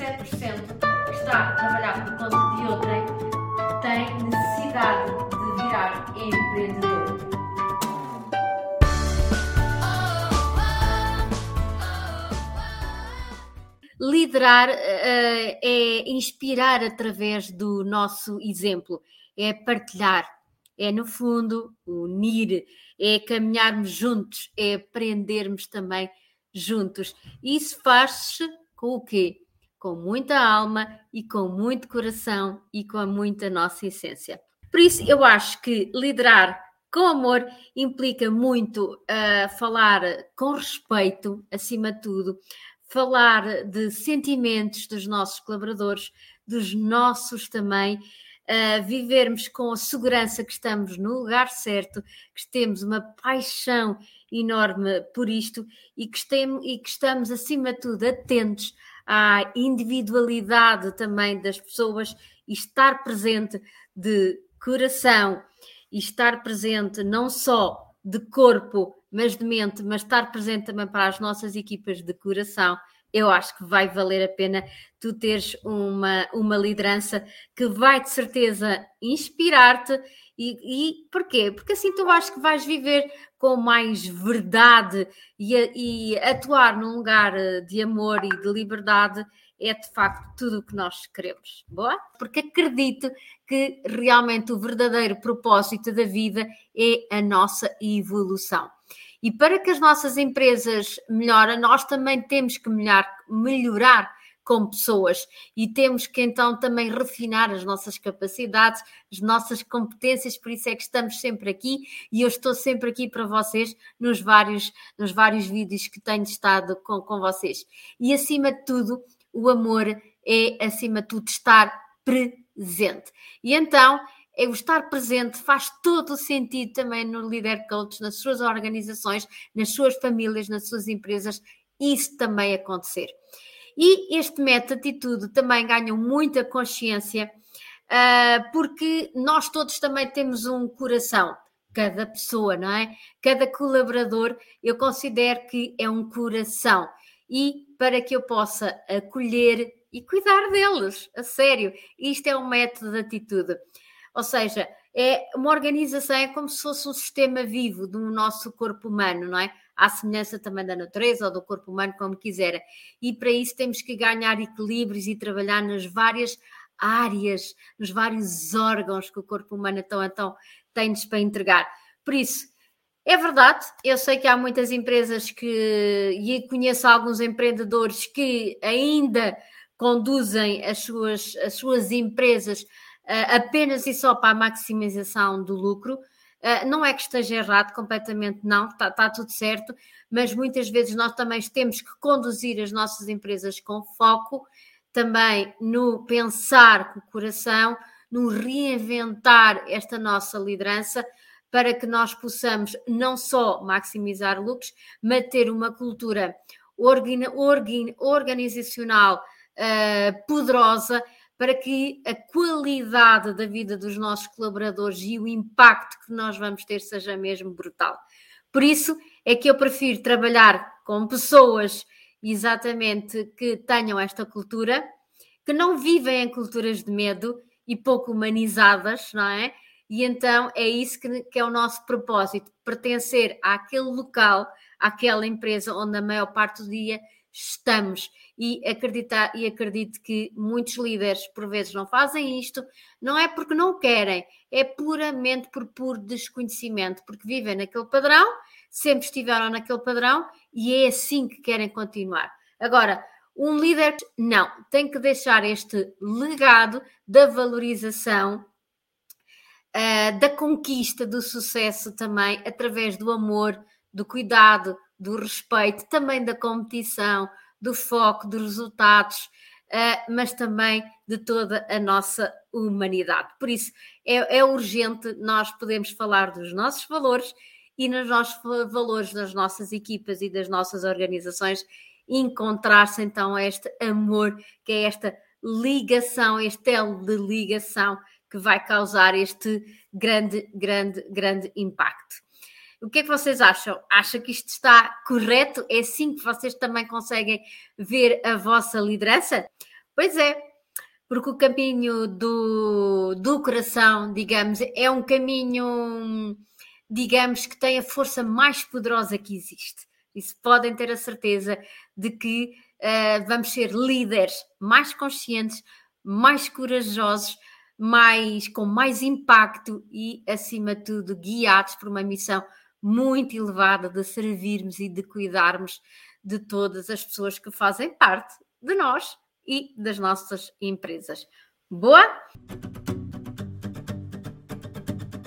que está a trabalhar por conta de outrem tem necessidade de virar empreendedor. Liderar uh, é inspirar através do nosso exemplo, é partilhar, é no fundo unir, é caminharmos juntos, é aprendermos também juntos. Isso faz-se com o quê? Com muita alma e com muito coração e com muita nossa essência. Por isso, eu acho que liderar com amor implica muito uh, falar com respeito, acima de tudo, falar de sentimentos dos nossos colaboradores, dos nossos também, uh, vivermos com a segurança que estamos no lugar certo, que temos uma paixão enorme por isto e que, estemos, e que estamos, acima de tudo, atentos à individualidade também das pessoas e estar presente de coração e estar presente não só de corpo, mas de mente, mas estar presente também para as nossas equipas de coração, eu acho que vai valer a pena tu teres uma, uma liderança que vai de certeza inspirar-te. E, e porquê? Porque assim tu acho que vais viver com mais verdade e, e atuar num lugar de amor e de liberdade é de facto tudo o que nós queremos. Boa? Porque acredito que realmente o verdadeiro propósito da vida é a nossa evolução. E para que as nossas empresas melhorem, nós também temos que melhorar, melhorar como pessoas e temos que então também refinar as nossas capacidades, as nossas competências, por isso é que estamos sempre aqui e eu estou sempre aqui para vocês nos vários, nos vários vídeos que tenho estado com, com vocês. E acima de tudo, o amor é acima de tudo estar presente. E então é o estar presente faz todo o sentido também no Leader Coach, nas suas organizações, nas suas famílias, nas suas empresas, isso também acontecer. E este método atitude também ganham muita consciência, uh, porque nós todos também temos um coração, cada pessoa, não é? Cada colaborador, eu considero que é um coração. E para que eu possa acolher e cuidar deles, a sério, isto é um método de atitude. Ou seja, é uma organização é como se fosse um sistema vivo do nosso corpo humano, não é? À semelhança também da natureza ou do corpo humano, como quiser. E para isso temos que ganhar equilíbrios e trabalhar nas várias áreas, nos vários órgãos que o corpo humano então, então tem-nos para entregar. Por isso, é verdade, eu sei que há muitas empresas que, e conheço alguns empreendedores que ainda conduzem as suas, as suas empresas apenas e só para a maximização do lucro. Uh, não é que esteja errado completamente, não, está tá tudo certo, mas muitas vezes nós também temos que conduzir as nossas empresas com foco, também no pensar com o coração, no reinventar esta nossa liderança, para que nós possamos não só maximizar lucros, mas ter uma cultura organizacional uh, poderosa para que a qualidade da vida dos nossos colaboradores e o impacto que nós vamos ter seja mesmo brutal. Por isso é que eu prefiro trabalhar com pessoas exatamente que tenham esta cultura, que não vivem em culturas de medo e pouco humanizadas, não é? E então é isso que, que é o nosso propósito: pertencer àquele local, àquela empresa onde a maior parte do dia estamos. E acreditar e acredito que muitos líderes por vezes não fazem isto, não é porque não querem, é puramente por puro desconhecimento, porque vivem naquele padrão, sempre estiveram naquele padrão e é assim que querem continuar. Agora, um líder não, tem que deixar este legado da valorização, uh, da conquista, do sucesso também, através do amor, do cuidado, do respeito, também da competição, do foco, dos resultados, uh, mas também de toda a nossa humanidade. Por isso, é, é urgente nós podermos falar dos nossos valores e nos nossos valores das nossas equipas e das nossas organizações encontrar-se então este amor, que é esta ligação, este elo de ligação que vai causar este grande, grande, grande impacto. O que é que vocês acham? Acha que isto está correto? É assim que vocês também conseguem ver a vossa liderança? Pois é, porque o caminho do, do coração, digamos, é um caminho, digamos, que tem a força mais poderosa que existe. Isso podem ter a certeza de que uh, vamos ser líderes mais conscientes, mais corajosos, mais com mais impacto e, acima de tudo, guiados por uma missão muito elevada de servirmos e de cuidarmos de todas as pessoas que fazem parte de nós e das nossas empresas. Boa?